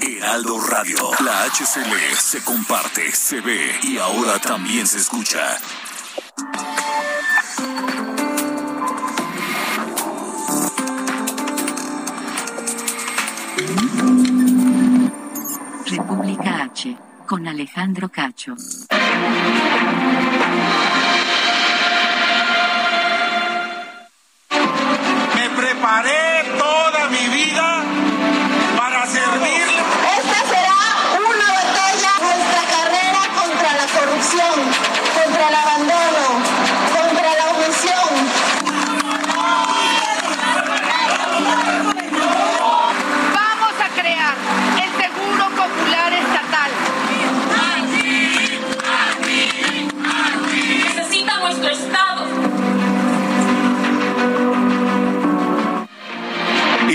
Heraldo Radio. La HCL se comparte, se ve y ahora también se escucha. República H, con Alejandro Cacho. Me preparé toda mi vida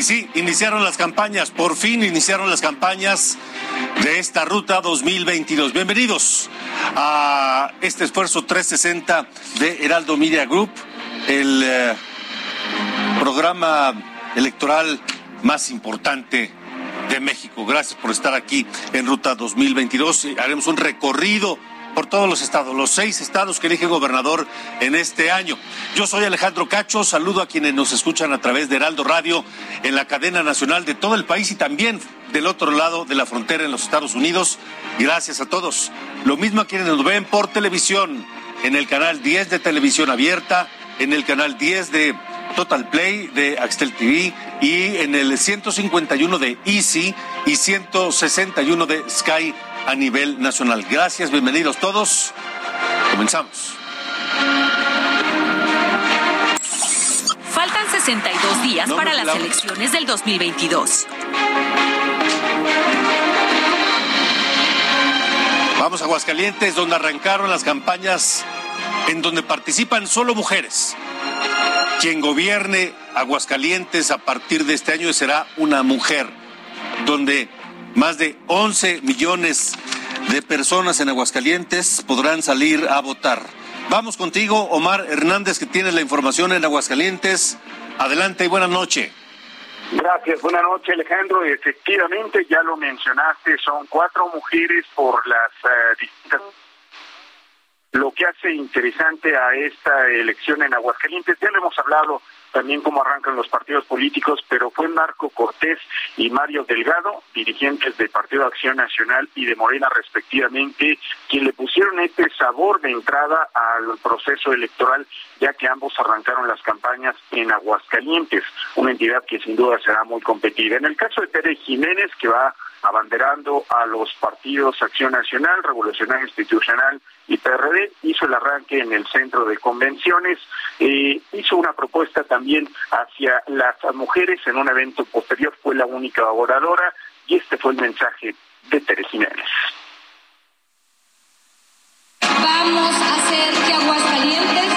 Y sí, iniciaron las campañas, por fin iniciaron las campañas de esta ruta 2022. Bienvenidos a este esfuerzo 360 de Heraldo Media Group, el eh, programa electoral más importante de México. Gracias por estar aquí en Ruta 2022. Y Haremos un recorrido por todos los estados, los seis estados que elige gobernador en este año. Yo soy Alejandro Cacho, saludo a quienes nos escuchan a través de Heraldo Radio en la cadena nacional de todo el país y también del otro lado de la frontera en los Estados Unidos. Gracias a todos. Lo mismo a quienes nos ven por televisión, en el canal 10 de televisión abierta, en el canal 10 de Total Play de Axtel TV y en el 151 de Easy y 161 de Sky a nivel nacional. Gracias, bienvenidos todos. Comenzamos. Faltan 62 días No, para no, las elecciones del 2022. Vamos a Aguascalientes, donde arrancaron las campañas en donde participan solo mujeres. Quien gobierne Aguascalientes a partir de este año será una mujer, donde más de 11 millones de personas en Aguascalientes podrán salir a votar. Vamos contigo, Omar Hernández, que tiene la información en Aguascalientes. Adelante y buena noche. Gracias, buenas noches Alejandro. Efectivamente, ya lo mencionaste, son cuatro mujeres por las eh, distintas... Lo que hace interesante a esta elección en Aguascalientes, ya lo hemos hablado también cómo arrancan los partidos políticos, pero fue Marco Cortés y Mario Delgado, dirigentes del Partido Acción Nacional y de Morena respectivamente, quien le pusieron este sabor de entrada al proceso electoral, ya que ambos arrancaron las campañas en Aguascalientes, una entidad que sin duda será muy competida. En el caso de Pérez Jiménez, que va abanderando a los partidos Acción Nacional, Revolucionario Institucional y PRD, hizo el arranque en el centro de convenciones, eh, hizo una propuesta también hacia las mujeres en un evento posterior, fue la única oradora y este fue el mensaje de Jiménez. Vamos a hacer que Aguascalientes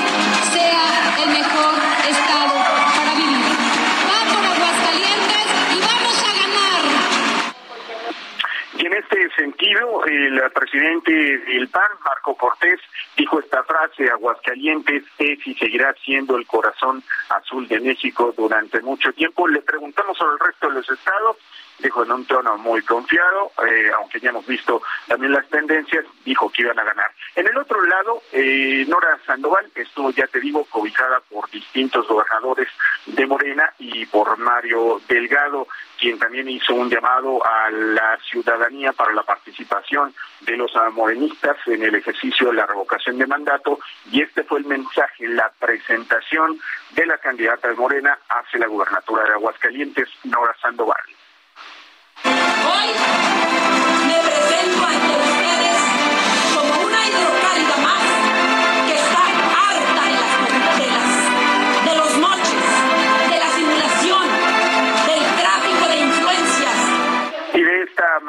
Sí, sentido, el presidente del PAN, Marco Cortés, dijo esta frase, Aguascalientes es y seguirá siendo el corazón azul de México durante mucho tiempo. Le preguntamos sobre el resto de los estados, dijo en un tono muy confiado, eh, aunque ya hemos visto también las tendencias, dijo que iban a ganar. En el otro lado, eh, Nora Sandoval estuvo, ya te digo, cobijada por distintos gobernadores de Morena y por Mario Delgado, quien también hizo un llamado a la ciudadanía para la participación de los morenistas en el ejercicio de la revocación de mandato, y este fue el mensaje, la presentación de la candidata de Morena hacia la gubernatura de Aguascalientes, Nora Sandoval.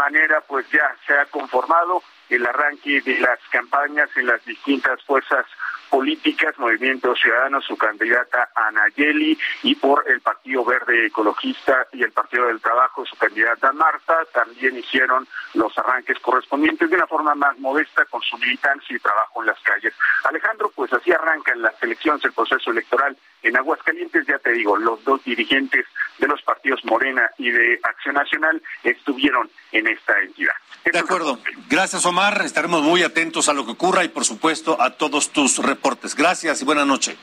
Manera pues ya se ha conformado el arranque de las campañas en las distintas fuerzas políticas, Movimiento Ciudadano, su candidata Anayeli, y por el Partido Verde Ecologista y el Partido del Trabajo, su candidata Marta, también hicieron los arranques correspondientes de una forma más modesta con su militancia y trabajo en las calles. Alejandro, pues así arrancan las elecciones, el proceso electoral en Aguascalientes, ya te digo, los dos dirigentes de los partidos Morena y de Acción Nacional estuvieron en esta entidad. De acuerdo. Gracias, Omar. Estaremos muy atentos a lo que ocurra y, por supuesto, a todos tus reportes. Gracias y buena noche.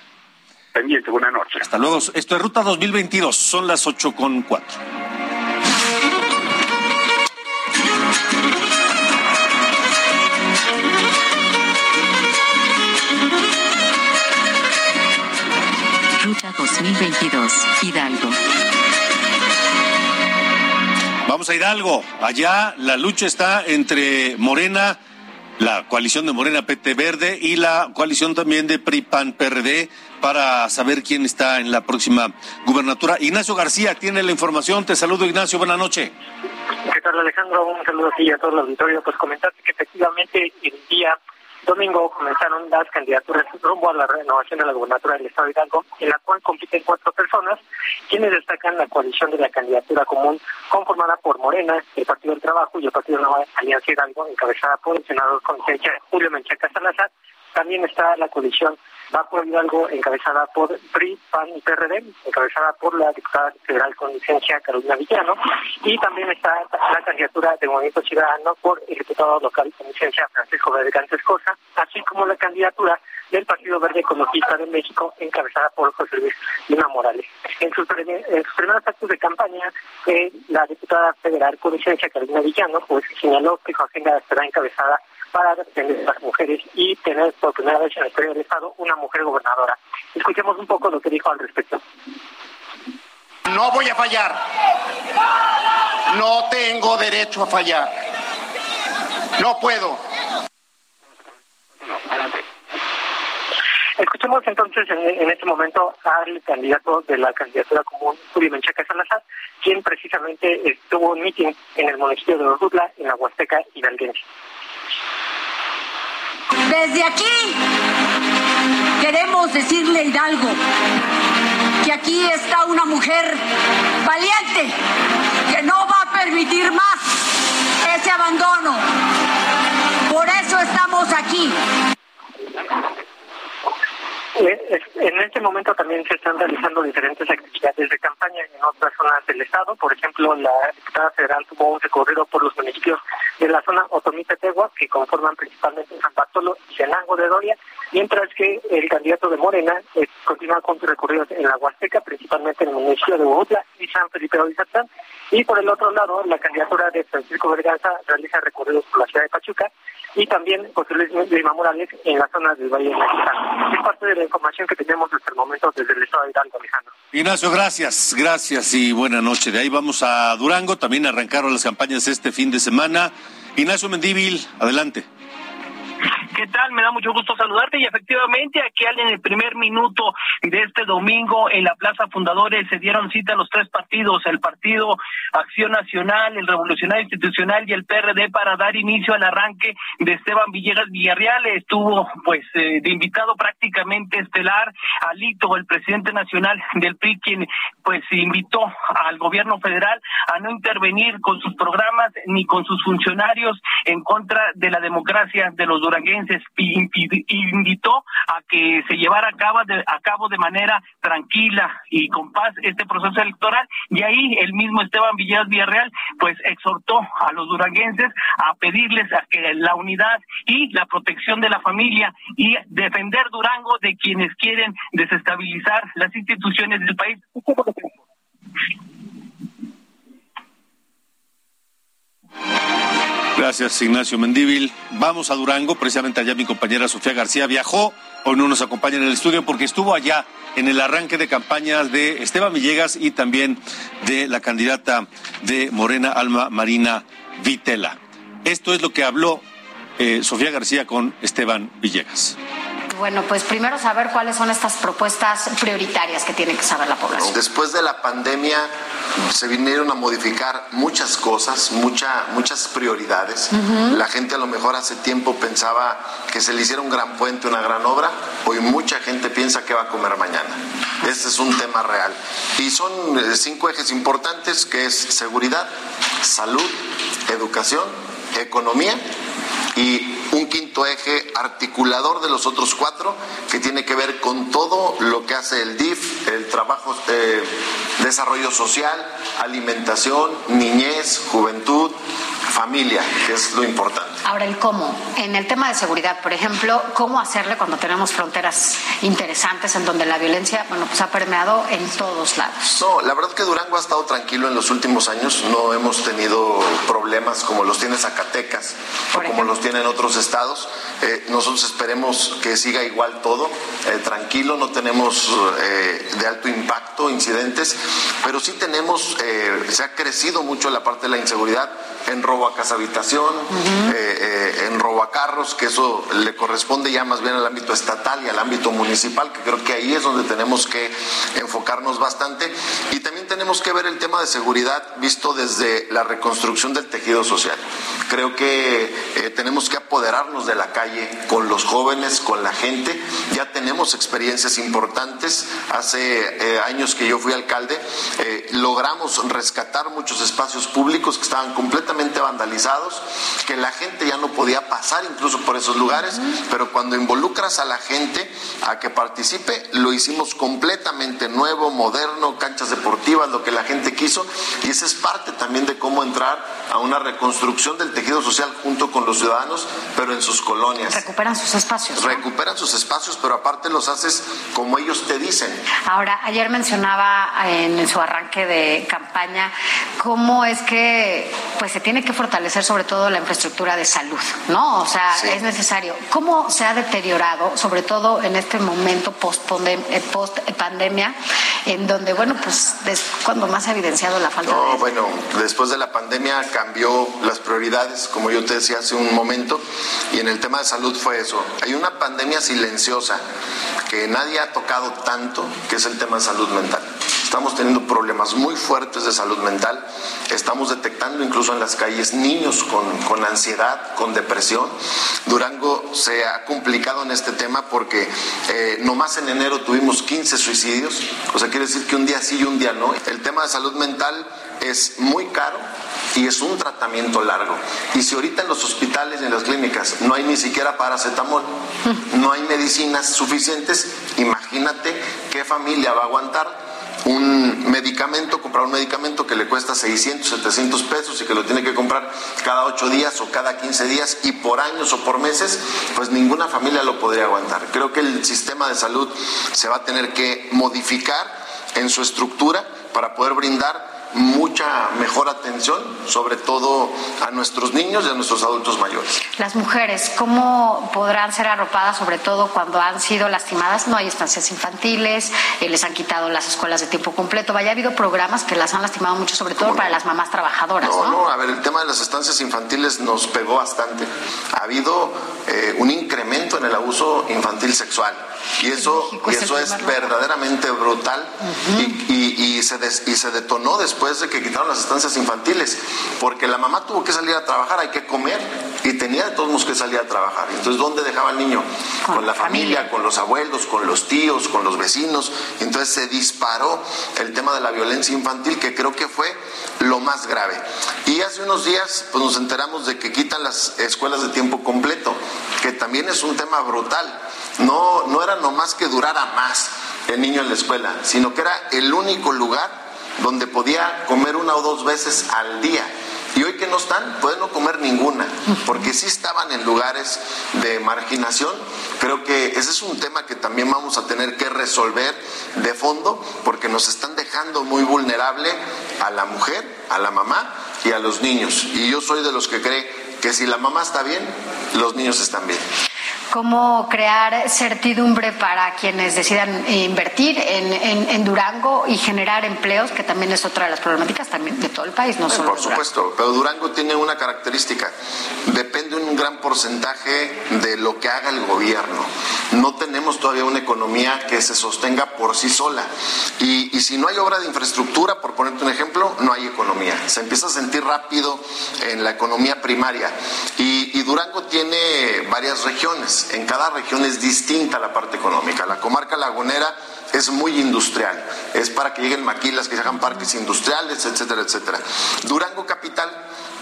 Pendiente, buena noche. Hasta luego. Esto es Ruta 2022. Son las 8 con 4. 2022, Hidalgo. Vamos a Hidalgo. Allá la lucha está entre Morena, la coalición de Morena PT Verde y la coalición también de PRI PAN PRD para saber quién está en la próxima gubernatura. Ignacio García tiene la información. Te saludo, Ignacio. Buenas noches. ¿Qué tal, Alejandro? Un saludo a ti y a todo el auditorio. Pues comentarte que efectivamente el día domingo comenzaron las candidaturas rumbo a la renovación de la gubernatura del Estado de Hidalgo, en la cual compiten cuatro personas, quienes destacan la coalición de la candidatura común conformada por Morena, el Partido del Trabajo y el Partido de Alianza Hidalgo, encabezada por el senador con Julio Menchaca Salazar. También está la coalición Va por Hidalgo, encabezada por PRI, PAN y PRD, encabezada por la diputada federal con licencia Carolina Villano, y también está la candidatura de Movimiento Ciudadano por el diputado local con licencia Francisco Vergantes Cosa, así como la candidatura del Partido Verde Ecologista de México, encabezada por José Luis Lima Morales. En sus, primeros actos de campaña, eh, la diputada federal con licencia Carolina Villano pues señaló que su agenda estará encabezada para defender a las mujeres y tener por primera vez en la historia del Estado una mujer gobernadora. Escuchemos un poco lo que dijo al respecto. No voy a fallar. No tengo derecho a fallar. No puedo. Escuchemos entonces en, este momento al candidato de la candidatura común, Julio Menchaca Salazar, quien precisamente estuvo un meeting en el municipio de Orrutla, en la Huasteca Hidalguense. Desde aquí queremos decirle Hidalgo que aquí está una mujer valiente que no va a permitir más ese abandono. Por eso estamos aquí. En este momento también se están realizando diferentes actividades de campaña en otras zonas del estado. Por ejemplo, la diputada federal tuvo un recorrido por los municipios de la zona Otomite-Tegua, que conforman principalmente San Bartolo y Senango de Doria, mientras que el candidato de Morena eh, continúa con sus recorridos en la Huasteca, principalmente en el municipio de Huautla y San Felipe de. Y por el otro lado, la candidatura de Francisco Verganza realiza recorridos por la ciudad de Pachuca y también José Luis Lima Morales en la zona del Valle de Mexicano. Es parte de la información que tenemos hasta el momento desde el estado de Hidalgo, Alejandro. Ignacio, gracias, gracias y buena noche. De ahí vamos a Durango, también arrancaron las campañas este fin de semana. Ignacio Mendívil, adelante. ¿Qué tal? Me da mucho gusto saludarte y efectivamente aquí en el primer minuto de este domingo en la Plaza Fundadores se dieron cita los tres partidos, el Partido Acción Nacional, el Revolucionario Institucional y el PRD para dar inicio al arranque de Esteban Villegas Villarreal. Estuvo pues eh, de invitado prácticamente estelar Alito, el presidente nacional del PRI, quien pues invitó al gobierno federal a no intervenir con sus programas ni con sus funcionarios en contra de la democracia de los duranguenses invitó a que se llevara a cabo, de, a cabo de manera tranquila y con paz este proceso electoral y ahí el mismo Esteban Villas Villarreal pues exhortó a los duranguenses a pedirles a que la unidad y la protección de la familia y defender Durango de quienes quieren desestabilizar las instituciones del país. Gracias, Ignacio Mendíbil. Vamos a Durango, precisamente allá mi compañera Sofía García viajó, hoy no nos acompaña en el estudio porque estuvo allá en el arranque de campañas de Esteban Villegas y también de la candidata de Morena Alma Marina Vitela. Esto es lo que habló eh, Sofía García con Esteban Villegas bueno, pues primero saber cuáles son estas propuestas prioritarias que tiene que saber la población. Después de la pandemia se vinieron a modificar muchas cosas, mucha, muchas prioridades. La gente a lo mejor hace tiempo pensaba que se le hiciera un gran puente, una gran obra. Hoy mucha gente piensa que va a comer mañana. Este es un tema real. Y son eh, cinco ejes importantes que es seguridad, salud, educación, economía y un quinto eje articulador de los otros cuatro que tiene que ver con todo lo que hace el DIF, el trabajo de desarrollo social, alimentación, niñez, juventud, familia, que es lo importante. Ahora, el cómo. En el tema de seguridad, por ejemplo, ¿cómo hacerle cuando tenemos fronteras interesantes en donde la violencia, bueno, pues ha permeado en todos lados? No, la verdad que Durango ha estado tranquilo en los últimos años. No hemos tenido problemas como los tiene Zacatecas o como los tienen otros estados. Eh, nosotros esperemos que siga igual todo, eh, tranquilo, no tenemos eh, de alto impacto incidentes, pero sí tenemos, se ha crecido mucho la parte de la inseguridad en robo a casa habitación, robo a carros, que eso le corresponde ya más bien al ámbito estatal y al ámbito municipal, que creo que ahí es donde tenemos que enfocarnos bastante. Y también tenemos que ver el tema de seguridad visto desde la reconstrucción del tejido social. Creo que tenemos que apoderarnos de la calle con los jóvenes, con la gente. Ya tenemos experiencias importantes. Hace años que yo fui alcalde, logramos rescatar muchos espacios públicos que estaban completamente vandalizados, que la gente ya no podía pasar incluso por esos lugares, pero cuando involucras a la gente a que participe, lo hicimos completamente nuevo, moderno, canchas deportivas, lo que la gente quiso, y esa es parte también de cómo entrar a una reconstrucción del tejido social junto con los ciudadanos, pero en sus colonias. Recuperan sus espacios. ¿no? Recuperan sus espacios, pero aparte los haces como ellos te dicen. Ahora, ayer mencionaba en su arranque de campaña cómo es que pues se tiene que fortalecer sobre todo la infraestructura de salud, ¿no? O sea, Sí. es necesario. ¿Cómo se ha deteriorado, sobre todo en este momento post pandemia, en donde, bueno, pues es cuando más ha evidenciado la falta No, bueno, después de la pandemia cambió las prioridades, como yo te decía hace un momento, y en el tema de salud fue eso. Hay una pandemia silenciosa que nadie ha tocado tanto, que es el tema de salud mental. Estamos teniendo problemas muy fuertes de salud mental, estamos detectando incluso en las calles niños con, con ansiedad, con depresión. Durango se ha complicado en este tema porque eh, nomás en enero tuvimos 15 suicidios, o sea, quiere decir que un día sí y un día no. El tema de salud mental es muy caro y es un tratamiento largo. Y si ahorita en los hospitales y en las clínicas no hay ni siquiera paracetamol, no hay medicinas suficientes, imagínate qué familia va a aguantar un medicamento, comprar un medicamento que le cuesta 600, 700 pesos y que lo tiene que comprar cada 8 días o cada 15 días y por años o por meses, pues ninguna familia lo podría aguantar. Creo que el sistema de salud se va a tener que modificar en su estructura para poder brindar mucha mejor atención, sobre todo a nuestros niños y a nuestros adultos mayores. Las mujeres, ¿cómo podrán ser arropadas, sobre todo cuando han sido lastimadas? No hay estancias infantiles, eh, les han quitado las escuelas de tiempo completo. Vaya, ha habido programas que las han lastimado mucho, sobre todo para las mamás trabajadoras, No, ¿no? no, a ver, el tema de las estancias infantiles nos pegó bastante. Ha habido eh, un incremento en el abuso infantil sexual. Y eso, y eso es verdaderamente brutal y, y- y se des- y se detonó después de que quitaron las estancias infantiles, porque la mamá tuvo que salir a trabajar, hay que comer, y tenía de todos modos que salir a trabajar. Entonces, ¿dónde dejaba al niño? Con, la familia, con los abuelos, con los tíos, con los vecinos. Entonces se disparó el tema de la violencia infantil, que creo que fue lo más grave. Y hace unos días pues, nos enteramos de que quitan las escuelas de tiempo completo, que también es un tema brutal. No, no era nomás que durara más el niño en la escuela, sino que era el único lugar donde podía comer una o dos veces al día. Y hoy que no están, pueden no comer ninguna, porque sí estaban en lugares de marginación. Creo que ese es un tema que también vamos a tener que resolver de fondo, porque nos están dejando muy vulnerable a la mujer, a la mamá y a los niños. Y yo soy de los que cree que si la mamá está bien, los niños están bien. Cómo crear certidumbre para quienes decidan invertir en, Durango y generar empleos, que también es otra de las problemáticas también de todo el país, no solo Por supuesto, pero Durango tiene una característica, depende un gran porcentaje de lo que haga el gobierno. No tenemos todavía una economía que se sostenga por sí sola. Y, si no hay obra de infraestructura, por ponerte un ejemplo, no hay economía. Se empieza a sentir rápido en la economía primaria. Y, y Durango tiene varias En cada región es distinta la parte económica. La comarca lagunera es muy industrial. Es para que lleguen maquilas, que se hagan parques industriales, etcétera, etcétera. Durango capital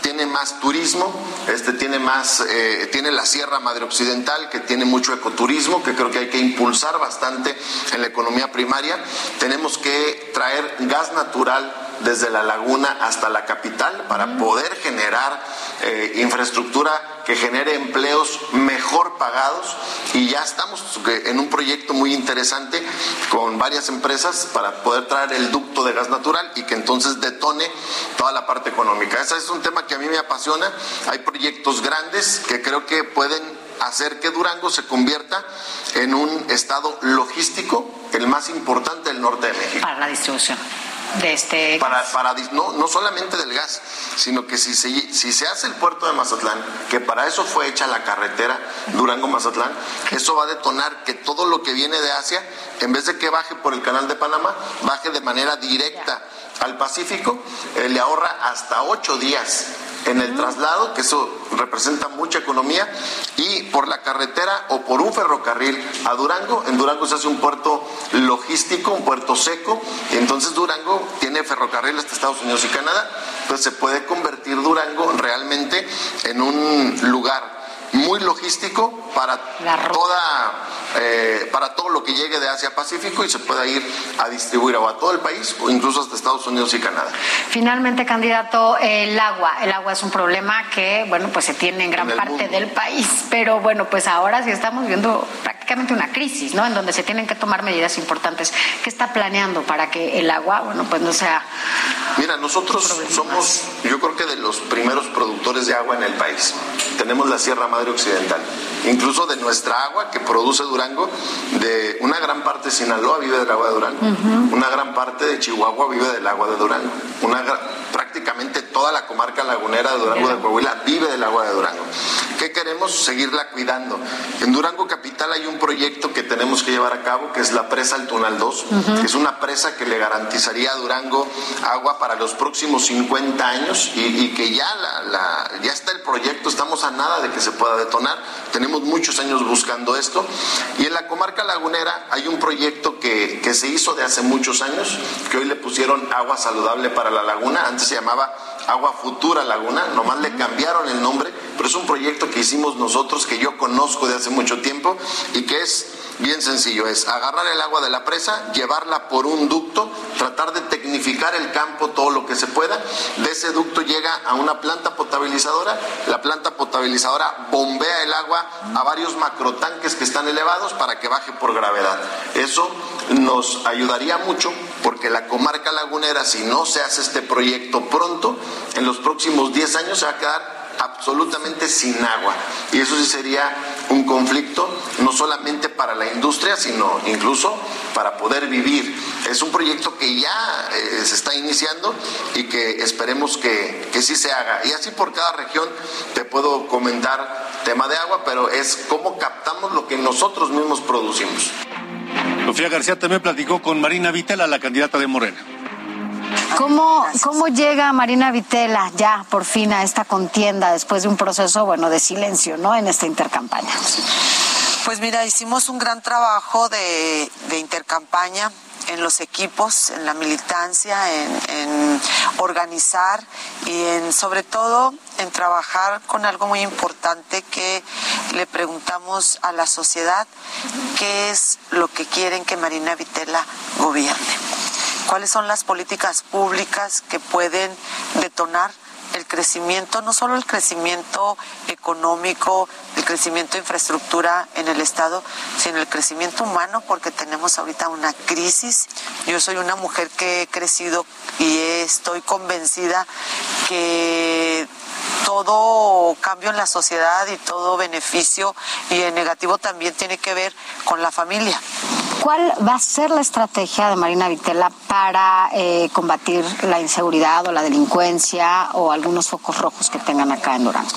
tiene más turismo, este tiene más, eh, tiene la Sierra Madre Occidental, que tiene mucho ecoturismo, que creo que hay que impulsar bastante en la economía primaria. Tenemos que traer gas natural desde la laguna hasta la capital para poder generar eh, infraestructura que genere empleos mejor pagados y ya estamos en un proyecto muy interesante con varias empresas para poder traer el ducto de gas natural y que entonces detone toda la parte económica. Ese es un tema que a mí me apasiona. Hay proyectos grandes que creo que pueden hacer que Durango se convierta en un estado logístico, el más importante del norte de México. Para la distribución de este para, para no, no solamente del gas, sino que si se, si se hace el puerto de Mazatlán, que para eso fue hecha la carretera Durango-Mazatlán, eso va a detonar que todo lo que viene de Asia, en vez de que baje por el canal de Panamá, baje de manera directa al Pacífico, eh, le ahorra hasta ocho días en el traslado, que eso representa mucha economía, y por la carretera o por un ferrocarril a Durango. En Durango se hace un puerto logístico, un puerto seco, y entonces Durango tiene ferrocarril hasta Estados Unidos y Canadá. Entonces se puede convertir Durango realmente en un lugar muy logístico para toda eh, para todo lo que llegue de Asia Pacífico y se pueda ir a distribuir a todo el país o incluso hasta Estados Unidos y Canadá. Finalmente, candidato, el agua. El agua es un problema que, bueno, pues se tiene en gran parte del país, pero bueno, pues ahora sí estamos viendo prácticamente una crisis, ¿no? En donde se tienen que tomar medidas importantes. ¿Qué está planeando para que el agua, bueno, pues no sea... Mira, nosotros somos, yo creo que de los primeros productores de agua en el país. Tenemos la Sierra Madre Occidental. Incluso de nuestra agua que produce Durango, de una gran parte de Sinaloa vive del agua de Durango. Una gran parte de Chihuahua vive del agua de Durango. Una prácticamente toda la comarca lagunera de Durango de Coahuila vive del agua de Durango. ¿Qué queremos? Seguirla cuidando. En Durango Capital hay un proyecto que tenemos que llevar a cabo, que es la presa El Tunal 2, que es una presa que le garantizaría a Durango agua para los próximos 50 años y, que ya, la, ya está el proyecto, estamos a nada de que se pueda detonar. Tenemos muchos años buscando esto. Y en la comarca lagunera hay un proyecto que, que se hizo de hace muchos años, que hoy le pusieron agua saludable para la laguna, antes se llamaba Agua Futura Laguna, nomás le cambiaron el nombre, pero es un proyecto que hicimos nosotros, que yo conozco de hace mucho tiempo y que es bien sencillo, es agarrar el agua de la presa, llevarla por un ducto, tratar de tecnificar el campo todo lo que se pueda, de ese ducto llega a una planta potabilizadora, la planta potabilizadora bombea el agua a varios macrotanques que están elevados para que baje por gravedad. Eso nos ayudaría mucho porque la comarca lagunera, si no se hace este proyecto pronto, en los próximos 10 años se va a quedar absolutamente sin agua. Y eso sí sería un conflicto no solamente para la industria, sino incluso para poder vivir. Es un proyecto que ya eh, se está iniciando y que esperemos que, que sí se haga. Y así por cada región te puedo comentar tema de agua, pero es cómo captamos lo que nosotros mismos producimos. Sofía García también platicó con Marina Vitela, la candidata de Morena. ¿Cómo, ¿Cómo llega Marina Vitela ya por fin a esta contienda después de un proceso, bueno, de silencio, ¿no? En esta intercampaña. Pues mira, hicimos un gran trabajo de, intercampaña en los equipos, en la militancia, en, en, organizar y en sobre todo en trabajar con algo muy importante que le preguntamos a la sociedad qué es lo que quieren que Marina Vitela gobierne cuáles son las políticas públicas que pueden detonar el crecimiento, no solo el crecimiento económico, el crecimiento de infraestructura en el Estado, sino el crecimiento humano, porque tenemos ahorita una crisis. Yo soy una mujer que he crecido y estoy convencida que todo cambio en la sociedad y todo beneficio y en negativo también tiene que ver con la familia. ¿Cuál va a ser la estrategia de Marina Vitela para eh, combatir la inseguridad o la delincuencia o algunos focos rojos que tengan acá en Durango?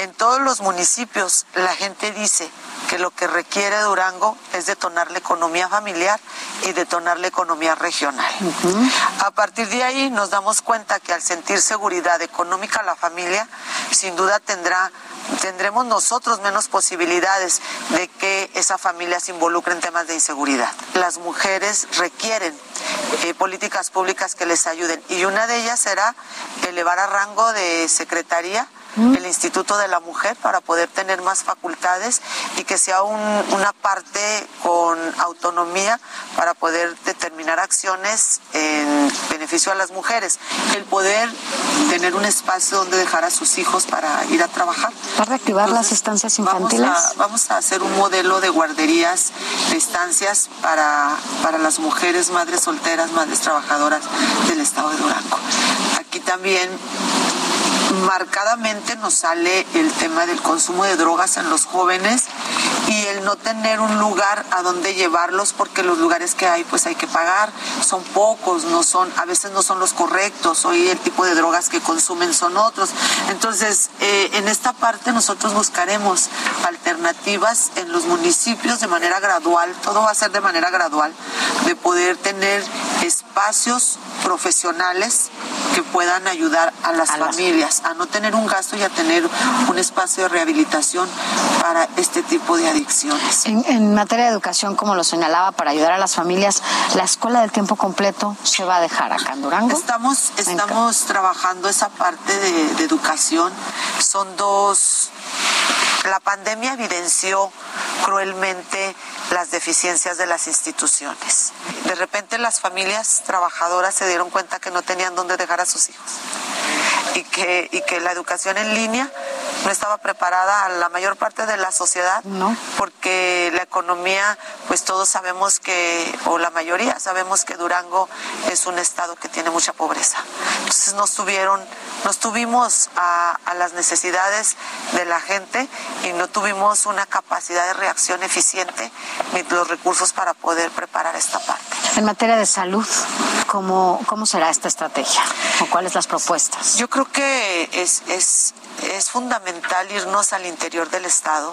En todos los municipios la gente dice que lo que requiere Durango es detonar la economía familiar y detonar la economía regional. A partir de ahí nos damos cuenta que al sentir seguridad económica la familia, sin duda tendrá tendremos nosotros menos posibilidades de que esa familia se involucre en temas de inseguridad. Las mujeres requieren eh, políticas públicas que les ayuden y una de ellas será elevar a rango de secretaría el Instituto de la Mujer para poder tener más facultades y que sea una parte con autonomía para poder determinar acciones en beneficio a las mujeres. El poder tener un espacio donde dejar a sus hijos para ir a trabajar. ¿Para reactivar las estancias infantiles? Vamos a, vamos a, hacer un modelo de guarderías, de estancias para, para las mujeres, madres solteras, madres trabajadoras del estado de Durango. Aquí también marcadamente nos sale el tema del consumo de drogas en los jóvenes y el no tener un lugar a donde llevarlos porque los lugares que hay pues hay que pagar, son pocos, no son, a veces no son los correctos, hoy el tipo de drogas que consumen son otros. Entonces, eh, en esta parte nosotros buscaremos alternativas en los municipios de manera gradual, todo va a ser de manera gradual, de poder tener espacios profesionales que puedan ayudar a las familias a no tener un gasto y a tener un espacio de rehabilitación para este tipo de adicciones. En, materia de educación, como lo señalaba, para ayudar a las familias, la escuela del tiempo completo se va a dejar acá en Durango. Estamos, estamos trabajando esa parte de, de educación. Son dos la pandemia evidenció cruelmente las deficiencias de las instituciones. De repente las familias trabajadoras se dieron cuenta que no tenían dónde dejar a sus hijos y que, y que la educación en línea no estaba preparada a la mayor parte de la sociedad, porque la economía, pues todos sabemos que, o la mayoría sabemos que Durango es un estado que tiene mucha pobreza. Entonces nos tuvieron, nos tuvimos a, a las necesidades de la gente y no tuvimos una capacidad de reacción eficiente ni los recursos para poder preparar esta parte. En materia de salud, ¿cómo, cómo será esta estrategia? ¿O cuáles las propuestas? Yo creo que es, es, es fundamental irnos al interior del Estado.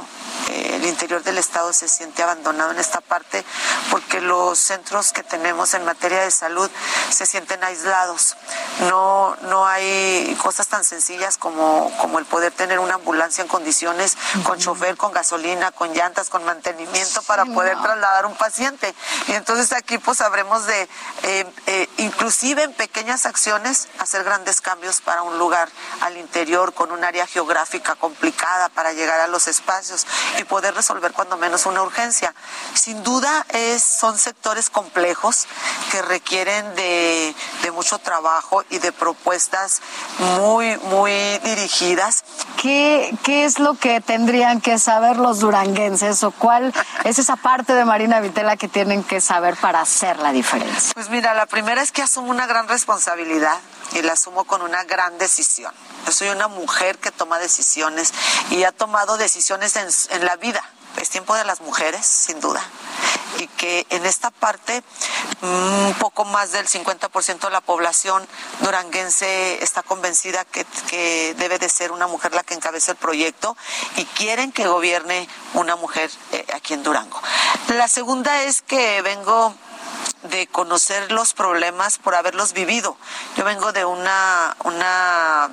Eh, el interior del Estado se siente abandonado en esta parte porque los centros que tenemos en materia de salud se sienten aislados. No, no hay cosas tan sencillas como, como el poder tener una ambulancia en condiciones, con chofer, con gasolina, con llantas, con mantenimiento para poder trasladar un paciente. Y entonces aquí pues habremos de, eh, eh, inclusive en pequeñas acciones, hacer grandes cambios para un lugar al interior con un área geográfica complicada para llegar a los espacios y poder resolver cuando menos una urgencia. Sin duda es, son sectores complejos que requieren de, de mucho trabajo y de propuestas muy, muy dirigidas. ¿Qué, ¿Qué es lo que tendrían que saber los duranguenses o cuál es esa parte de Marina Vitela que tienen que saber para hacer la diferencia? Pues mira, la primera es que asumo una gran responsabilidad y la asumo con una gran decisión. Yo soy una mujer que toma decisiones y ha tomado decisiones en, en la vida. Es tiempo de las mujeres, sin duda. Y que en esta parte, un poco más del 50% de la población duranguense está convencida que, que, debe de ser una mujer la que encabece el proyecto y quieren que gobierne una mujer eh, aquí en Durango. La segunda es que vengo de conocer los problemas por haberlos vivido. Yo vengo de una, una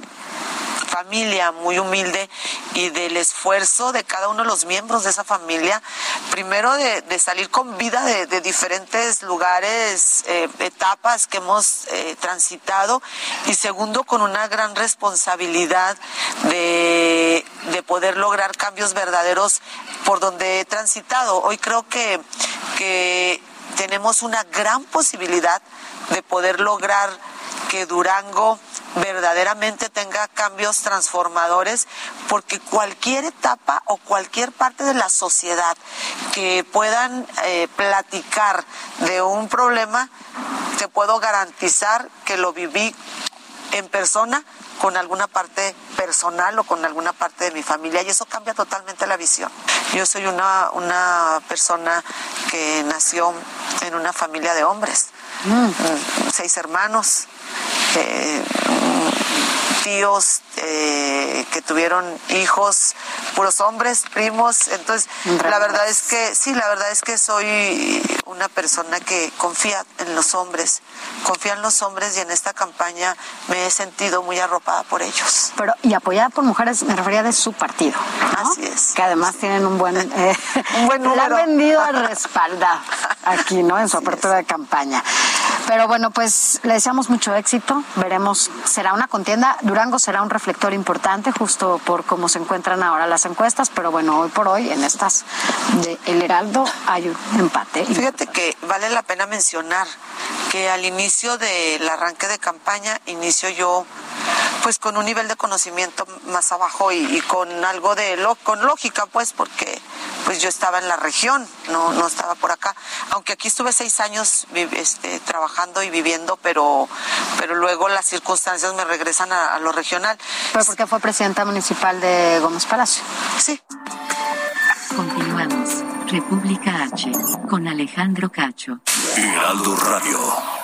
familia muy humilde y del esfuerzo de cada uno de los miembros de esa familia, primero de, salir con vida de, de diferentes lugares, eh, etapas que hemos eh, transitado y segundo con una gran responsabilidad de, de poder lograr cambios verdaderos por donde he transitado. Hoy creo que, que tenemos una gran posibilidad de poder lograr que Durango verdaderamente tenga cambios transformadores, porque cualquier etapa o cualquier parte de la sociedad que puedan eh, platicar de un problema, te puedo garantizar que lo viví en persona con alguna parte personal o con alguna parte de mi familia y eso cambia totalmente la visión. Yo soy una, una persona que nació en una familia de hombres, mm. seis hermanos, eh, tíos eh, que tuvieron hijos, puros hombres, primos. Entonces, la verdad es que, sí, la verdad es que soy una persona que confía en los hombres, confía en los hombres y en esta campaña me he sentido muy arropada por ellos. Pero, y apoyada por mujeres, me refería de su partido. Así es. Que además tienen un buen, eh, un buen número. La han vendido a respaldar aquí, ¿no? En su apertura de campaña. Pero bueno, pues le deseamos mucho éxito. Veremos, será una contienda. Durango será un reflector importante justo por cómo se encuentran ahora las encuestas, pero bueno, hoy por hoy en estas de El Heraldo hay un empate. Fíjate que vale la pena mencionar que al inicio del arranque de campaña inicio yo pues con un nivel de conocimiento más abajo y, con algo de lo, con lógica pues porque pues yo estaba en la región no no estaba por acá. Aunque aquí estuve seis años este, trabajando y viviendo pero pero luego las circunstancias me regresan a, a lo regional. Pero porque fue presidenta municipal de Gómez Palacio. Sí. Continuamos. República H con Alejandro Cacho. Heraldo Radio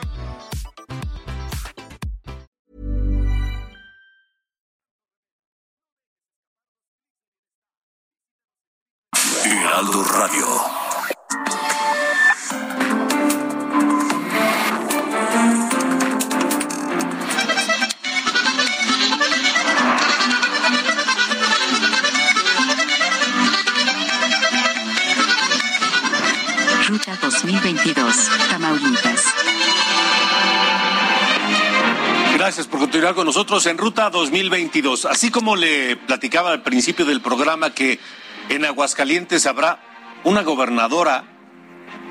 En Ruta 2022. Así como le platicaba al principio del programa que en Aguascalientes habrá una gobernadora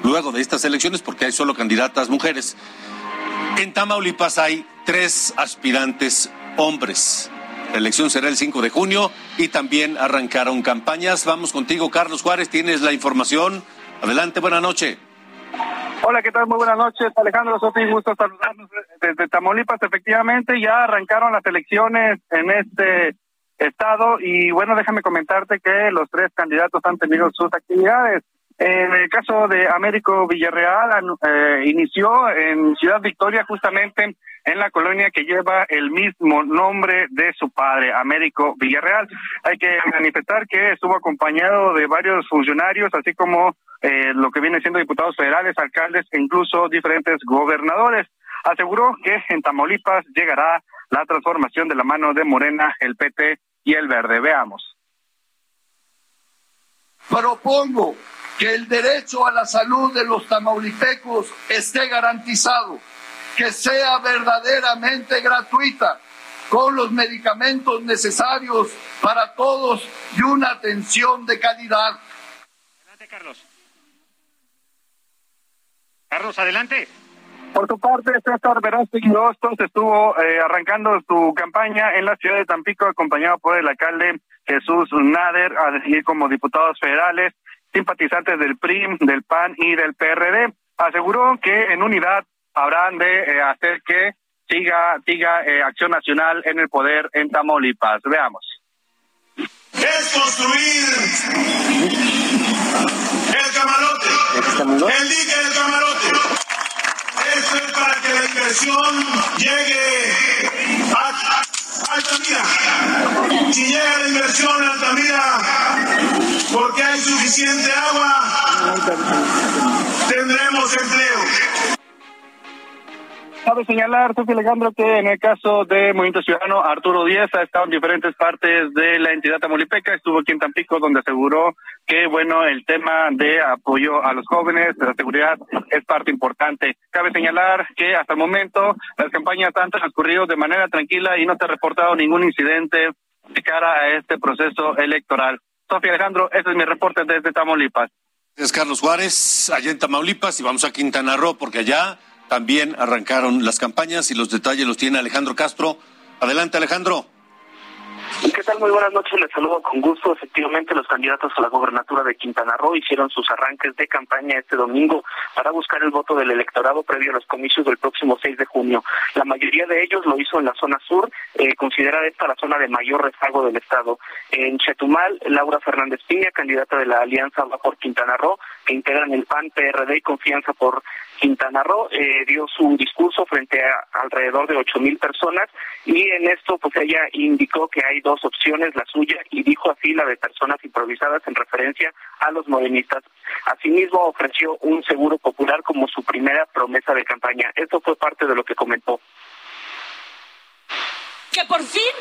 luego de estas elecciones porque hay solo candidatas mujeres. En Tamaulipas hay tres aspirantes hombres. La elección será el 5 de junio y también arrancaron campañas. Vamos contigo, Carlos Juárez, tienes la información. Adelante, buena noche. Hola, ¿qué tal? Muy buenas noches, Alejandro Sofi, gusto saludarnos desde Tamaulipas. Efectivamente, ya arrancaron las elecciones en este Estado. Y bueno, déjame comentarte que los tres candidatos han tenido sus actividades. En el caso de Américo Villarreal, eh, inició en Ciudad Victoria, justamente en la colonia que lleva el mismo nombre de su padre, Américo Villarreal. Hay que manifestar que estuvo acompañado de varios funcionarios, así como eh, lo que viene siendo diputados federales, alcaldes e incluso diferentes gobernadores. Aseguró que en Tamaulipas llegará la transformación de la mano de Morena, el PT y el verde. Veamos. Propongo que el derecho a la salud de los tamaulipecos esté garantizado, que sea verdaderamente gratuita, con los medicamentos necesarios para todos y una atención de calidad. Adelante, Carlos. Carlos, adelante. Por su parte, César Verástegui Hostos estuvo eh, arrancando su campaña en la ciudad de Tampico, acompañado por el alcalde Jesús Nader, así como diputados federales, simpatizantes del PRIM, del PAN y del PRD. Aseguró que en unidad habrán de eh, hacer que siga, siga eh, Acción Nacional en el poder en Tamaulipas. Veamos. Es construir el camarote, el dique del camarote. Esto es para que la inversión llegue a Altamira. Si llega la inversión a Altamira porque hay suficiente agua, tendremos empleo. Cabe señalar, Sofía Alejandro, que en el caso de Movimiento Ciudadano, Arturo Díaz ha estado en diferentes partes de la entidad tamaulipeca, estuvo aquí en Tampico, donde aseguró que, bueno, el tema de apoyo a los jóvenes, de la seguridad, es parte importante. Cabe señalar que hasta el momento las campañas han transcurrido de manera tranquila y no se ha reportado ningún incidente de cara a este proceso electoral. Sofía Alejandro, este es mi reporte desde Tamaulipas. Es Carlos Juárez, allá en Tamaulipas, y vamos a Quintana Roo, porque allá también arrancaron las campañas y los detalles los tiene Alejandro Castro. Adelante, Alejandro. ¿Qué tal? Muy buenas noches, les saludo con gusto. Efectivamente, los candidatos a la gobernatura de Quintana Roo hicieron sus arranques de campaña este domingo para buscar el voto del electorado previo a los comicios del próximo 6 de junio. La mayoría de ellos lo hizo en la zona sur, eh, considerada esta la zona de mayor rezago del Estado. En Chetumal, Laura Fernández Piña, candidata de la Alianza por Quintana Roo, integran el PAN, PRD y Confianza por Quintana Roo, eh, dio su discurso frente a alrededor de ocho mil personas y en esto pues ella indicó que hay dos opciones, la suya y dijo así la de personas improvisadas en referencia a los morenistas. Asimismo ofreció un seguro popular como su primera promesa de campaña. Esto fue parte de lo que comentó que por fin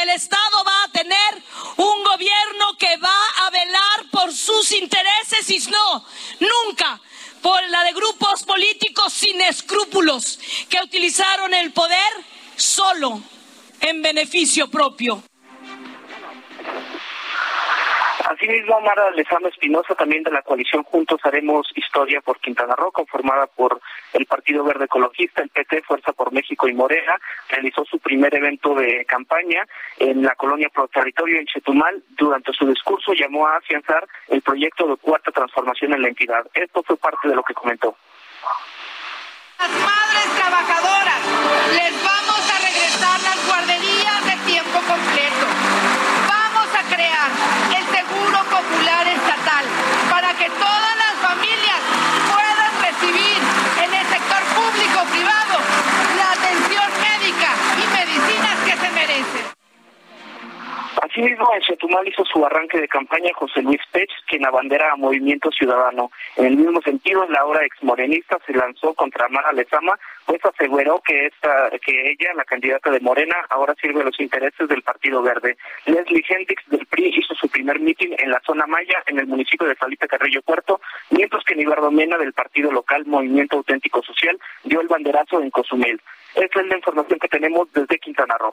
el Estado va a tener un gobierno que va a velar por sus intereses y no, nunca por la de grupos políticos sin escrúpulos que utilizaron el poder solo en beneficio propio. Asimismo, Mara Lezama Espinosa, también de la coalición Juntos Haremos Historia por Quintana Roo, conformada por el Partido Verde Ecologista, el PT, Fuerza por México y Morena, realizó su primer evento de campaña en la colonia Pro Territorio en Chetumal. Durante su discurso llamó a afianzar el proyecto de cuarta transformación en la entidad. Esto fue parte de lo que comentó. Las trabajadoras, les vamos a regresar las guarderías de tiempo completo. Vamos a crear el Seguro Popular Estatal para que todas las familias puedan recibir en el sector público-privado la atención médica y medicinas que se merecen. Asimismo, en Chetumal hizo su arranque de campaña José Luis Pech, quien abandera a Movimiento Ciudadano. En el mismo sentido, la ahora exmorenista se lanzó contra Mara Lezama, pues aseguró que esta, que ella, la candidata de Morena, ahora sirve a los intereses del Partido Verde. Leslie Hendrix del PRI hizo su primer mitin en la zona Maya, en el municipio de Felipe Carrillo Puerto, mientras que Nibardo Mena del partido local Movimiento Auténtico Social dio el banderazo en Cozumel. Esta es la información que tenemos desde Quintana Roo.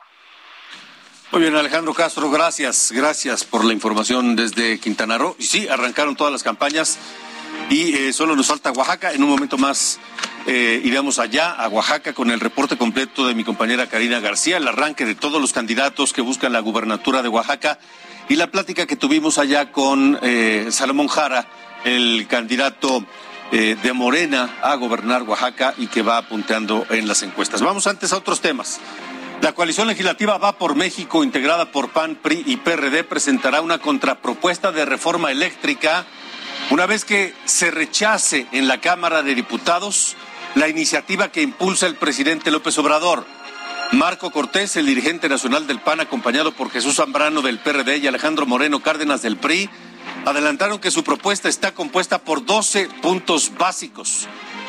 Muy bien, Alejandro Castro, gracias, gracias por la información desde Quintana Roo. Y sí, arrancaron todas las campañas y eh, solo nos falta Oaxaca. En un momento más eh, iremos allá, a Oaxaca, con el reporte completo de mi compañera Karina García, el arranque de todos los candidatos que buscan la gubernatura de Oaxaca y la plática que tuvimos allá con eh, Salomón Jara, el candidato de Morena a gobernar Oaxaca y que va apunteando en las encuestas. Vamos antes a otros temas. La coalición legislativa Va por México, integrada por PAN, PRI y PRD, presentará una contrapropuesta de reforma eléctrica una vez que se rechace en la Cámara de Diputados la iniciativa que impulsa el presidente López Obrador. Marco Cortés, el dirigente nacional del PAN, acompañado por Jesús Zambrano del PRD y Alejandro Moreno Cárdenas del PRI, adelantaron que su propuesta está compuesta por 12 puntos básicos.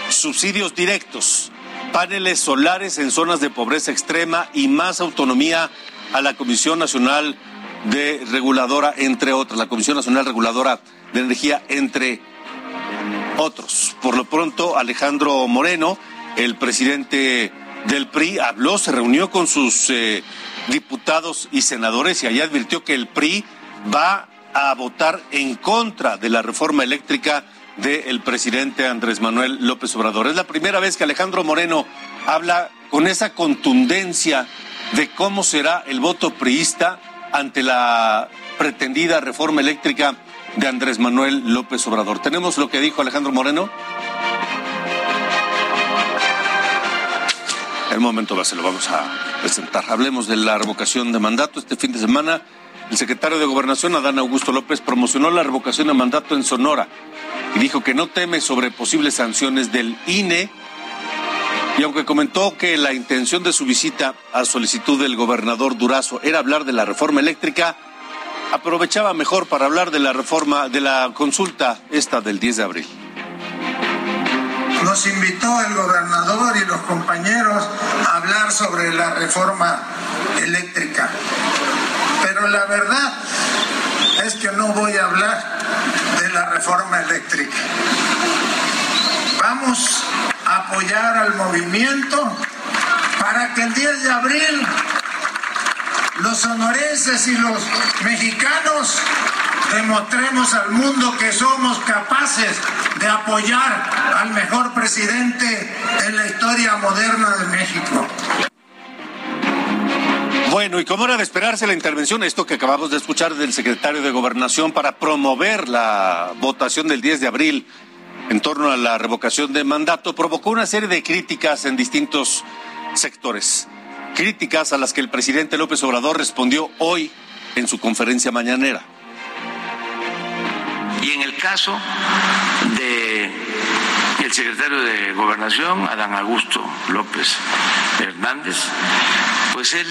Subsidios directos, paneles solares en zonas de pobreza extrema y más autonomía a la Comisión Nacional de Reguladora, entre otras, la Comisión Nacional Reguladora de Energía, entre otros. Por lo pronto, Alejandro Moreno, el presidente del PRI, habló, se reunió con sus eh, diputados y senadores y allá advirtió que el PRI va a votar en contra de la reforma eléctrica del presidente Andrés Manuel López Obrador. Es la primera vez que Alejandro Moreno habla con esa contundencia de cómo será el voto priista ante la pretendida reforma eléctrica de Andrés Manuel López Obrador. ¿Tenemos lo que dijo Alejandro Moreno? En un momento se lo vamos a presentar. Hablemos de la revocación de mandato. Este fin de semana, el secretario de Gobernación, Adán Augusto López, promocionó la revocación de mandato en Sonora y dijo que no teme sobre posibles sanciones del INE. Y aunque comentó que la intención de su visita a solicitud del gobernador Durazo era hablar de la reforma eléctrica, aprovechaba mejor para hablar de la reforma, de la consulta esta del 10 de abril. nos invitó el gobernador y los compañeros a hablar sobre la reforma eléctrica. Pero la verdad es que no voy a hablar de la reforma eléctrica. Vamos a apoyar al movimiento para que el 10 de abril los sonorenses y los mexicanos demostremos al mundo que somos capaces de apoyar al mejor presidente en la historia moderna de México. Bueno, y como era de esperarse la intervención, esto que acabamos de escuchar del secretario de Gobernación para promover la votación del 10 de abril en torno a la revocación de mandato, provocó una serie de críticas en distintos sectores. Críticas a las que el presidente López Obrador respondió hoy en su conferencia mañanera. Y en el caso de el secretario de Gobernación, Adán Augusto López Hernández, pues él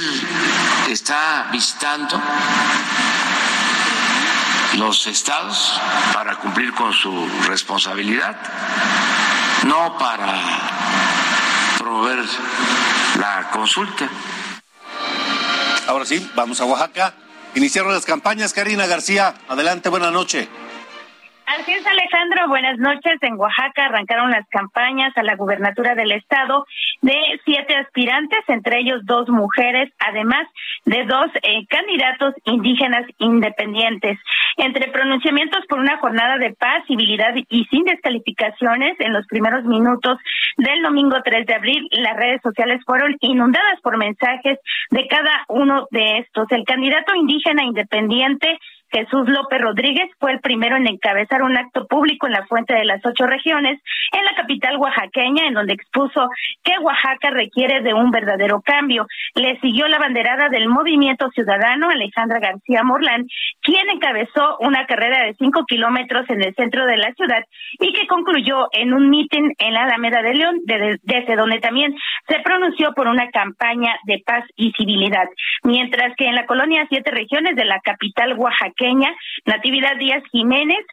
está visitando los estados para cumplir con su responsabilidad, no para promover la consulta. Ahora sí, vamos a Oaxaca. Iniciaron las campañas, Karina García. Adelante, buena noche. Así Alejandro. Buenas noches. En Oaxaca arrancaron las campañas a la gubernatura del estado de siete aspirantes, entre ellos dos mujeres, además de dos eh, candidatos indígenas independientes. Entre pronunciamientos por una jornada de paz, civilidad y sin descalificaciones, en los primeros minutos del domingo 3 de abril, las redes sociales fueron inundadas por mensajes de cada uno de estos. El candidato indígena independiente Jesús López Rodríguez fue el primero en encabezar un acto público en la Fuente de las Ocho Regiones, en la capital oaxaqueña, en donde expuso que Oaxaca requiere de un verdadero cambio. Le siguió la banderada del Movimiento Ciudadano, Alejandra García Morlán, quien encabezó una carrera de cinco kilómetros en el centro de la ciudad y que concluyó en un mitin en la Alameda de León, desde donde también se pronunció por una campaña de paz y civilidad. Mientras que en la colonia Siete Regiones de la capital oaxaqueña, Natividad Díaz Jiménez,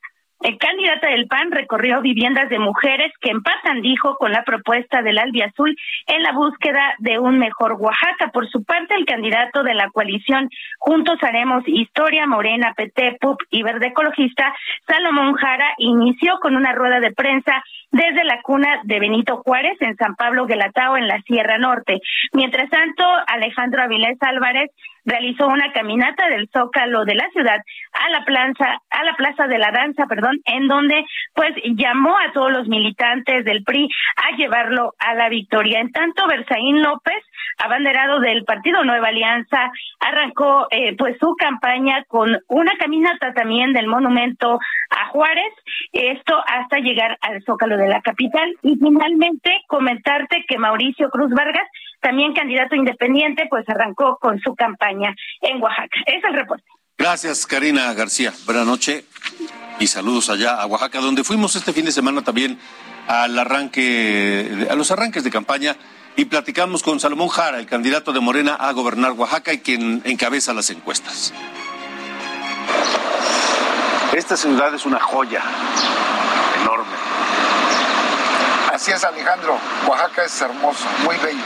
el candidata del PAN recorrió viviendas de mujeres que empatan, dijo, con la propuesta del Albiazul en la búsqueda de un mejor Oaxaca. Por su parte, el candidato de la coalición Juntos Haremos Historia, Morena, PT, PUP y Verde Ecologista, Salomón Jara, inició con una rueda de prensa desde la cuna de Benito Juárez en San Pablo Guelatao, en la Sierra Norte. Mientras tanto, Alejandro Avilés Álvarez realizó una caminata del Zócalo de la ciudad a la plaza, a la Plaza de la Danza, perdón, en donde pues llamó a todos los militantes del PRI a llevarlo a la victoria. En tanto, Berzaín López, abanderado del Partido Nueva Alianza, arrancó eh, pues su campaña con una caminata también del monumento a Juárez, esto hasta llegar al Zócalo de la capital. Y finalmente comentarte que Mauricio Cruz Vargas también candidato independiente, pues arrancó con su campaña en Oaxaca. Es el reporte. Gracias, Karina García. Buenas noches y saludos allá a Oaxaca, donde fuimos este fin de semana también al arranque, a los arranques de campaña y platicamos con Salomón Jara, el candidato de Morena a gobernar Oaxaca y quien encabeza las encuestas. Esta ciudad es una joya enorme. Así es, Alejandro. Oaxaca es hermoso, muy bello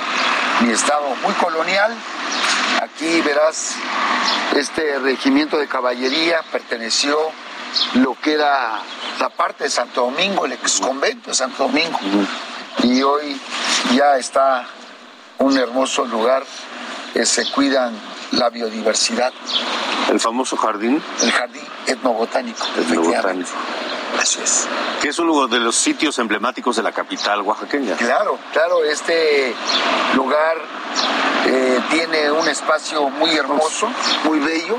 mi estado muy colonial. Aquí verás este regimiento de caballería perteneció lo que era la parte de Santo Domingo, el ex convento de Santo Domingo. Y hoy ya está un hermoso lugar que se cuidan la biodiversidad. ¿El famoso jardín? El jardín etnobotánico. Etnobotánico. Así es. Que es uno de los sitios emblemáticos de la capital oaxaqueña. Claro, claro, este lugar eh, tiene un espacio muy hermoso, muy bello.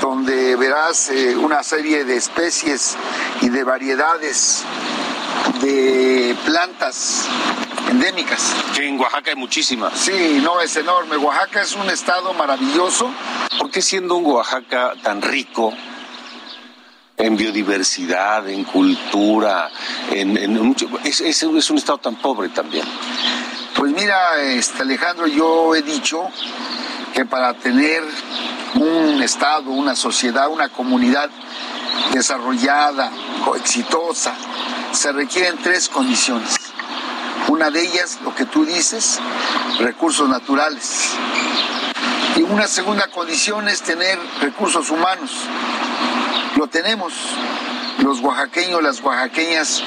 donde verás eh, una serie de especies y de variedades de plantas endémicas. Que en Oaxaca hay muchísimas. Sí, no, es enorme. Oaxaca es un estado maravilloso. ¿Por qué siendo un Oaxaca tan rico en biodiversidad, en cultura, en, mucho, es, es, un estado tan pobre también? Pues mira, este Alejandro, yo he dicho que para tener un estado, una sociedad, una comunidad desarrollada, exitosa, se requieren tres condiciones. Una de ellas, lo que tú dices, recursos naturales. Y una segunda condición es tener recursos humanos. Lo tenemos. Los oaxaqueños, las oaxaqueñas,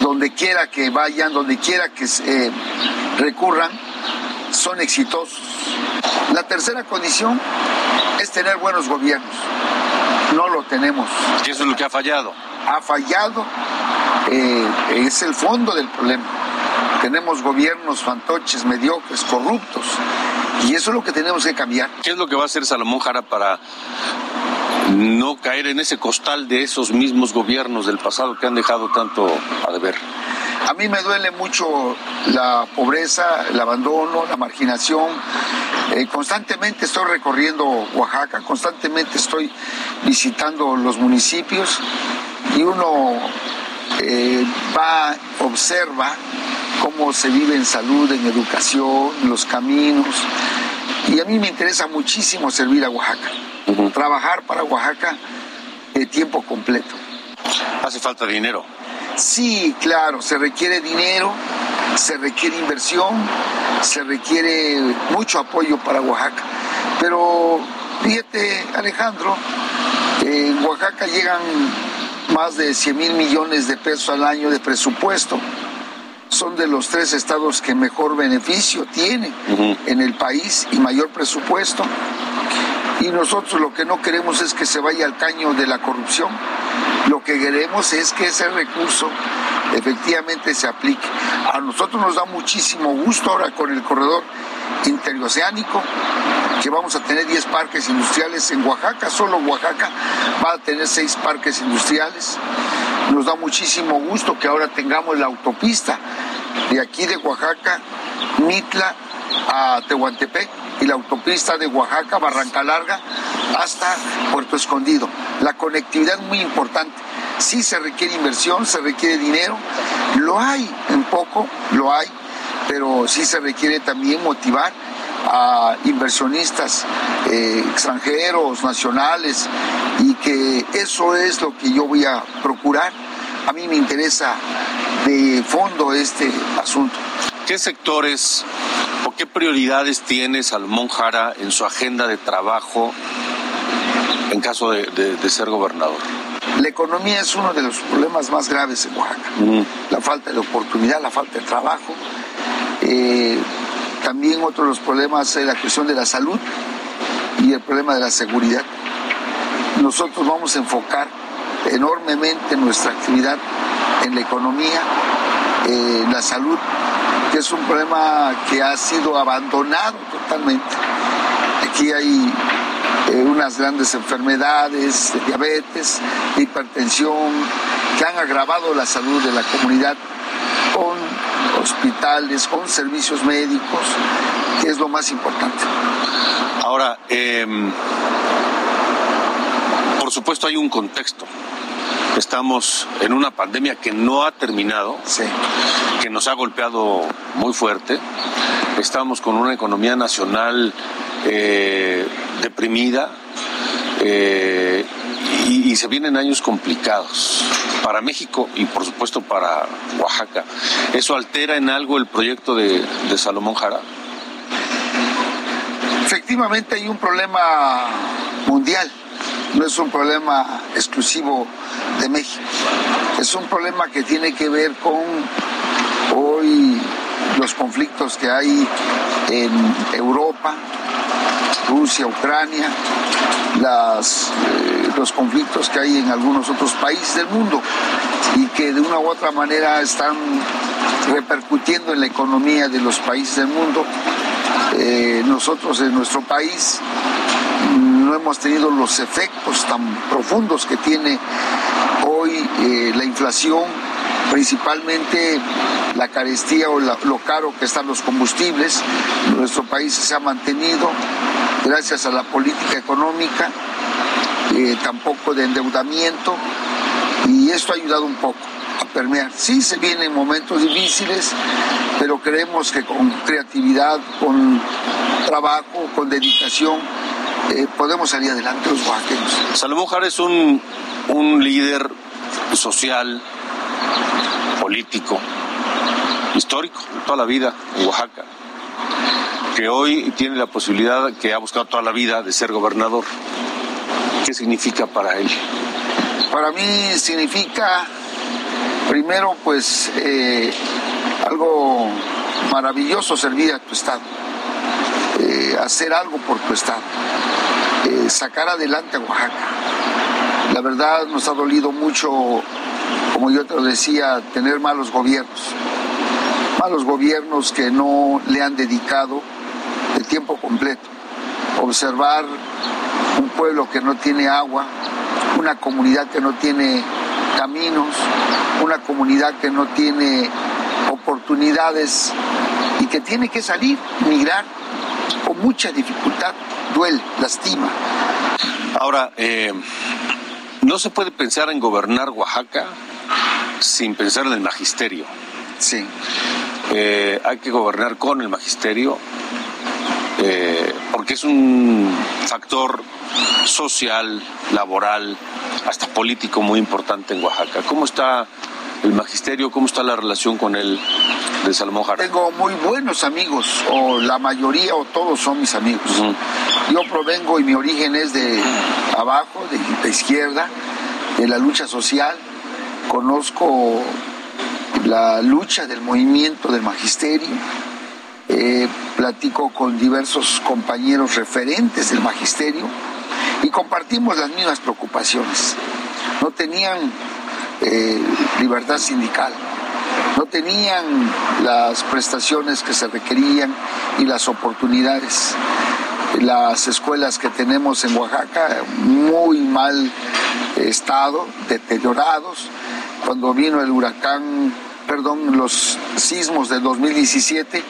donde quiera que vayan, donde quiera que eh, recurran, son exitosos. La tercera condición es tener buenos gobiernos. No lo tenemos. ¿Y eso es lo que ha fallado? Ha fallado. Eh, es el fondo del problema. Tenemos gobiernos fantoches, mediocres, corruptos. Y eso es lo que tenemos que cambiar. ¿Qué es lo que va a hacer Salomón Jara para no caer en ese costal de esos mismos gobiernos del pasado que han dejado tanto a deber? A mí me duele mucho la pobreza, el abandono, la marginación. Eh, constantemente estoy recorriendo Oaxaca, constantemente estoy visitando los municipios y uno eh, va, observa cómo se vive en salud, en educación, los caminos. Y a mí me interesa muchísimo servir a Oaxaca, trabajar para Oaxaca de tiempo completo. Hace falta dinero. Sí, claro, se requiere dinero, se requiere inversión, se requiere mucho apoyo para Oaxaca. Pero fíjate, Alejandro, en Oaxaca llegan más de 100 mil millones de pesos al año de presupuesto. Son de los tres estados que mejor beneficio tienen en el país y mayor presupuesto. Y nosotros lo que no queremos es que se vaya al caño de la corrupción. Lo que queremos es que ese recurso efectivamente se aplique. A nosotros nos da muchísimo gusto ahora con el corredor interoceánico, que vamos a tener 10 parques industriales en Oaxaca, solo Oaxaca va a tener 6 parques industriales. Nos da muchísimo gusto que ahora tengamos la autopista de aquí de Oaxaca, Mitla a Tehuantepec y la autopista de Oaxaca, Barranca Larga, hasta Puerto Escondido. La conectividad es muy importante. Sí se requiere inversión, se requiere dinero, lo hay un poco, lo hay, pero sí se requiere también motivar a inversionistas eh, extranjeros, nacionales, y que eso es lo que yo voy a procurar. A mí me interesa de fondo este asunto. ¿Qué sectores o qué prioridades tiene Salmón Jara en su agenda de trabajo en caso de, ser gobernador? La economía es uno de los problemas más graves en Oaxaca. La falta de oportunidad, la falta de trabajo. Eh, también otro de los problemas es la cuestión de la salud y el problema de la seguridad. Nosotros vamos a enfocar enormemente nuestra actividad en la economía, en la salud, que es un problema que ha sido abandonado totalmente. Aquí hay eh, unas grandes enfermedades de diabetes, hipertensión, que han agravado la salud de la comunidad con hospitales, con servicios médicos, que es lo más importante. Ahora, em, por supuesto hay un contexto. Estamos en una pandemia que no ha terminado, que nos ha golpeado muy fuerte. Estamos con una economía nacional eh, deprimida. Eh, y, se vienen años complicados para México y por supuesto para Oaxaca. ¿Eso altera en algo el proyecto de, Salomón Jara? Efectivamente hay un problema mundial, no es un problema exclusivo de México, es un problema que tiene que ver con hoy los conflictos que hay en Europa, Rusia, Ucrania, las, eh, los conflictos que hay en algunos otros países del mundo y que de una u otra manera están repercutiendo en la economía de los países del mundo. Eh, nosotros en nuestro país no hemos tenido los efectos tan profundos que tiene hoy eh, la inflación, principalmente la carestía o lo caro que están los combustibles. Nuestro país se ha mantenido gracias a la política económica, eh, tampoco de endeudamiento, y esto ha ayudado un poco a permear. Sí se vienen momentos difíciles, pero creemos que con creatividad, con trabajo, con dedicación, eh, podemos salir adelante los oaxaqueños. Salomón Jara es un, un líder social, político, histórico, toda la vida en Oaxaca, que hoy tiene la posibilidad, que ha buscado toda la vida de ser gobernador. ¿Qué significa para él? Para mí significa, primero, pues, eh, algo maravilloso servir a tu Estado, eh, hacer algo por tu Estado, eh, sacar adelante a Oaxaca. La verdad nos ha dolido mucho, como yo te lo decía, tener malos gobiernos, malos gobiernos que no le han dedicado el tiempo completo, observar un pueblo que no tiene agua, una comunidad que no tiene caminos, una comunidad que no tiene oportunidades y que tiene que salir, migrar con mucha dificultad, duele, lastima. Ahora, eh, no se puede pensar en gobernar Oaxaca sin pensar en el magisterio. Sí. Eh, hay que gobernar con el magisterio eh, porque es un factor social, laboral, hasta político muy importante en Oaxaca. ¿Cómo está el magisterio? ¿Cómo está la relación con él de Salomón Jara? Tengo muy buenos amigos, o la mayoría o todos son mis amigos. Yo provengo y mi origen es de abajo, de la izquierda, de la lucha social. Conozco la lucha del movimiento del magisterio. Eh, platico con diversos compañeros referentes del magisterio y compartimos las mismas preocupaciones. No tenían eh, libertad sindical, no tenían las prestaciones que se requerían y las oportunidades. Las escuelas que tenemos en Oaxaca, muy mal estado, deteriorados. Cuando vino el huracán, perdón, los sismos del 2017,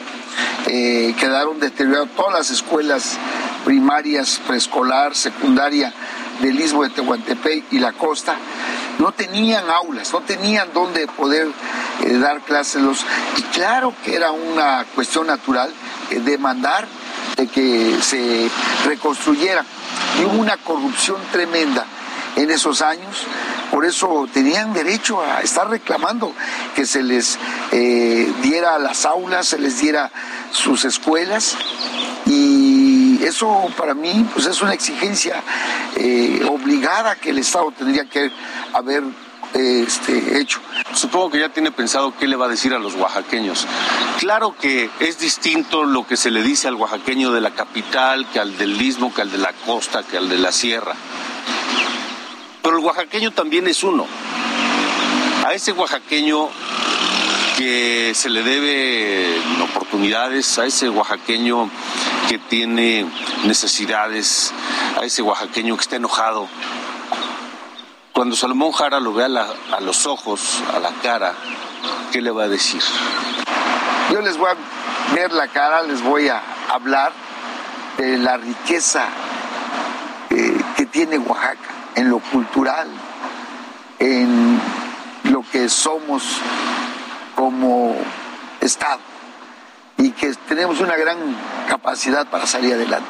eh, quedaron deterioradas todas las escuelas primarias, preescolar, secundaria del Istmo de Tehuantepec y la costa, no tenían aulas, no tenían dónde poder eh, dar clases. Los, y claro que era una cuestión natural eh, demandar de que se reconstruyera. Y hubo una corrupción tremenda en esos años, por eso tenían derecho a estar reclamando que se les eh, diera las aulas, se les diera sus escuelas y eso para mí pues es una exigencia eh, obligada que el Estado tendría que haber este, hecho. Supongo que ya tiene pensado qué le va a decir a los oaxaqueños. Claro que es distinto lo que se le dice al oaxaqueño de la capital que al del istmo, que al de la costa, que al de la sierra. Pero el oaxaqueño también es uno. A ese oaxaqueño que se le debe oportunidades, a ese oaxaqueño que tiene necesidades, a ese oaxaqueño que está enojado. Cuando Salomón Jara lo vea a, a los ojos, a la cara, ¿qué le va a decir? Yo les voy a ver la cara, les voy a hablar de la riqueza eh, que tiene Oaxaca en lo cultural, en lo que somos como Estado y que tenemos una gran capacidad para salir adelante.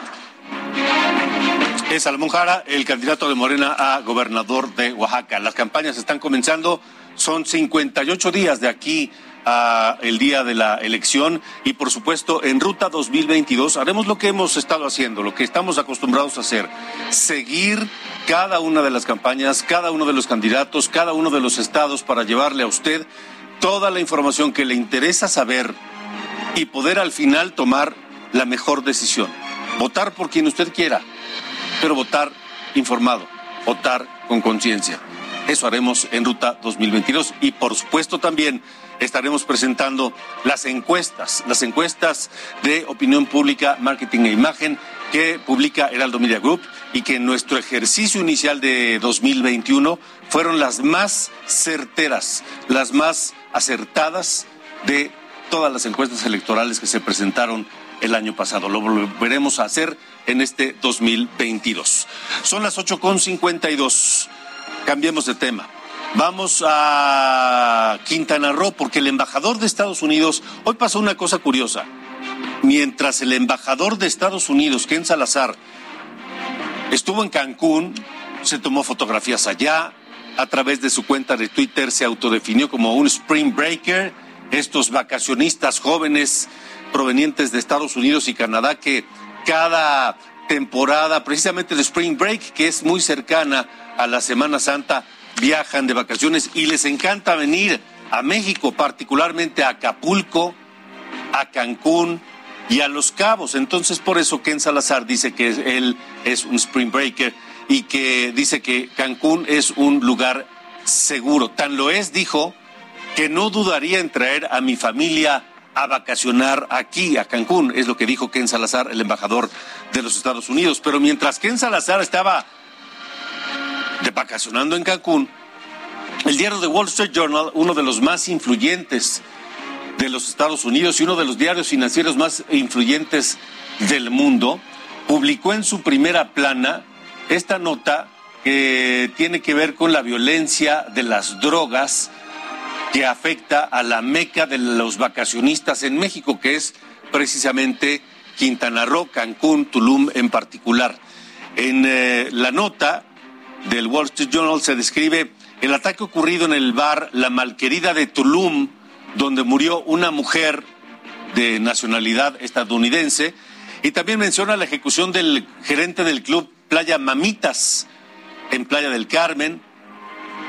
Es Salomón Jara, el candidato de Morena a gobernador de Oaxaca. Las campañas están comenzando, son 58 días de aquí a el día de la elección y por supuesto en Ruta 2022 haremos lo que hemos estado haciendo, lo que estamos acostumbrados a hacer, seguir cada una de las campañas, cada uno de los candidatos, cada uno de los estados para llevarle a usted toda la información que le interesa saber y poder al final tomar la mejor decisión. Votar por quien usted quiera, pero votar informado, votar con conciencia. Eso haremos en Ruta 2022 y por supuesto también estaremos presentando las encuestas, las encuestas de opinión pública, marketing e imagen que publica Heraldo Media Group y que en nuestro ejercicio inicial de 2021 fueron las más certeras, las más acertadas de todas las encuestas electorales que se presentaron el año pasado. Lo volveremos a hacer en este 2022. Son las 8.52. Cambiemos de tema. Vamos a Quintana Roo porque el embajador de Estados Unidos, hoy pasó una cosa curiosa. Mientras el embajador de Estados Unidos, Ken Salazar, estuvo en Cancún, se tomó fotografías allá, a través de su cuenta de Twitter se autodefinió como un spring breaker estos vacacionistas jóvenes provenientes de Estados Unidos y Canadá que cada temporada, precisamente de Spring Break, que es muy cercana a la Semana Santa, viajan de vacaciones y les encanta venir a México, particularmente a Acapulco, a Cancún y a Los Cabos. Entonces, por eso Ken Salazar dice que él es un Spring Breaker y que dice que Cancún es un lugar seguro. Tan lo es, dijo, que no dudaría en traer a mi familia a vacacionar aquí, a Cancún, es lo que dijo Ken Salazar, el embajador de los Estados Unidos. Pero mientras Ken Salazar estaba de vacacionando en Cancún, el diario The Wall Street Journal, uno de los más influyentes de los Estados Unidos y uno de los diarios financieros más influyentes del mundo, publicó en su primera plana esta nota que tiene que ver con la violencia de las drogas que afecta a la meca de los vacacionistas en México, que es precisamente Quintana Roo, Cancún, Tulum en particular. En eh, la nota del Wall Street Journal se describe el ataque ocurrido en el bar La Malquerida de Tulum, donde murió una mujer de nacionalidad estadounidense, y también menciona la ejecución del gerente del club Playa Mamitas en Playa del Carmen,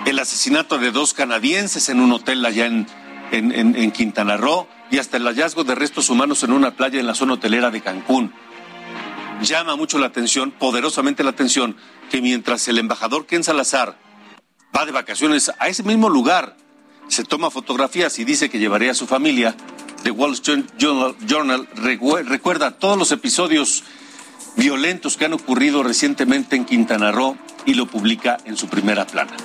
el asesinato de dos canadienses en un hotel allá en, en, Quintana Roo y hasta el hallazgo de restos humanos en una playa en la zona hotelera de Cancún. Llama mucho la atención, poderosamente la atención, que mientras el embajador Ken Salazar va de vacaciones a ese mismo lugar, se toma fotografías y dice que llevaría a su familia, The Wall Street Journal recuerda todos los episodios violentos que han ocurrido recientemente en Quintana Roo y lo publica en su primera plana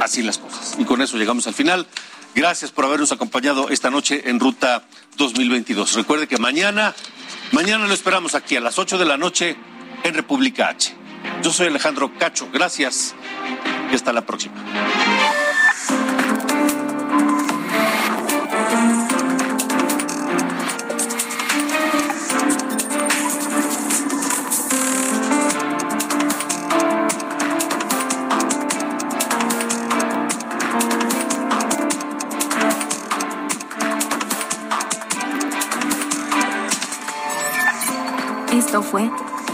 así las cosas. Y con eso llegamos al final. Gracias por habernos acompañado esta noche en Ruta 2022. Recuerde que mañana, mañana lo esperamos aquí a las 8 de la noche en República H. Yo soy Alejandro Cacho. Gracias y hasta la próxima. Esto fue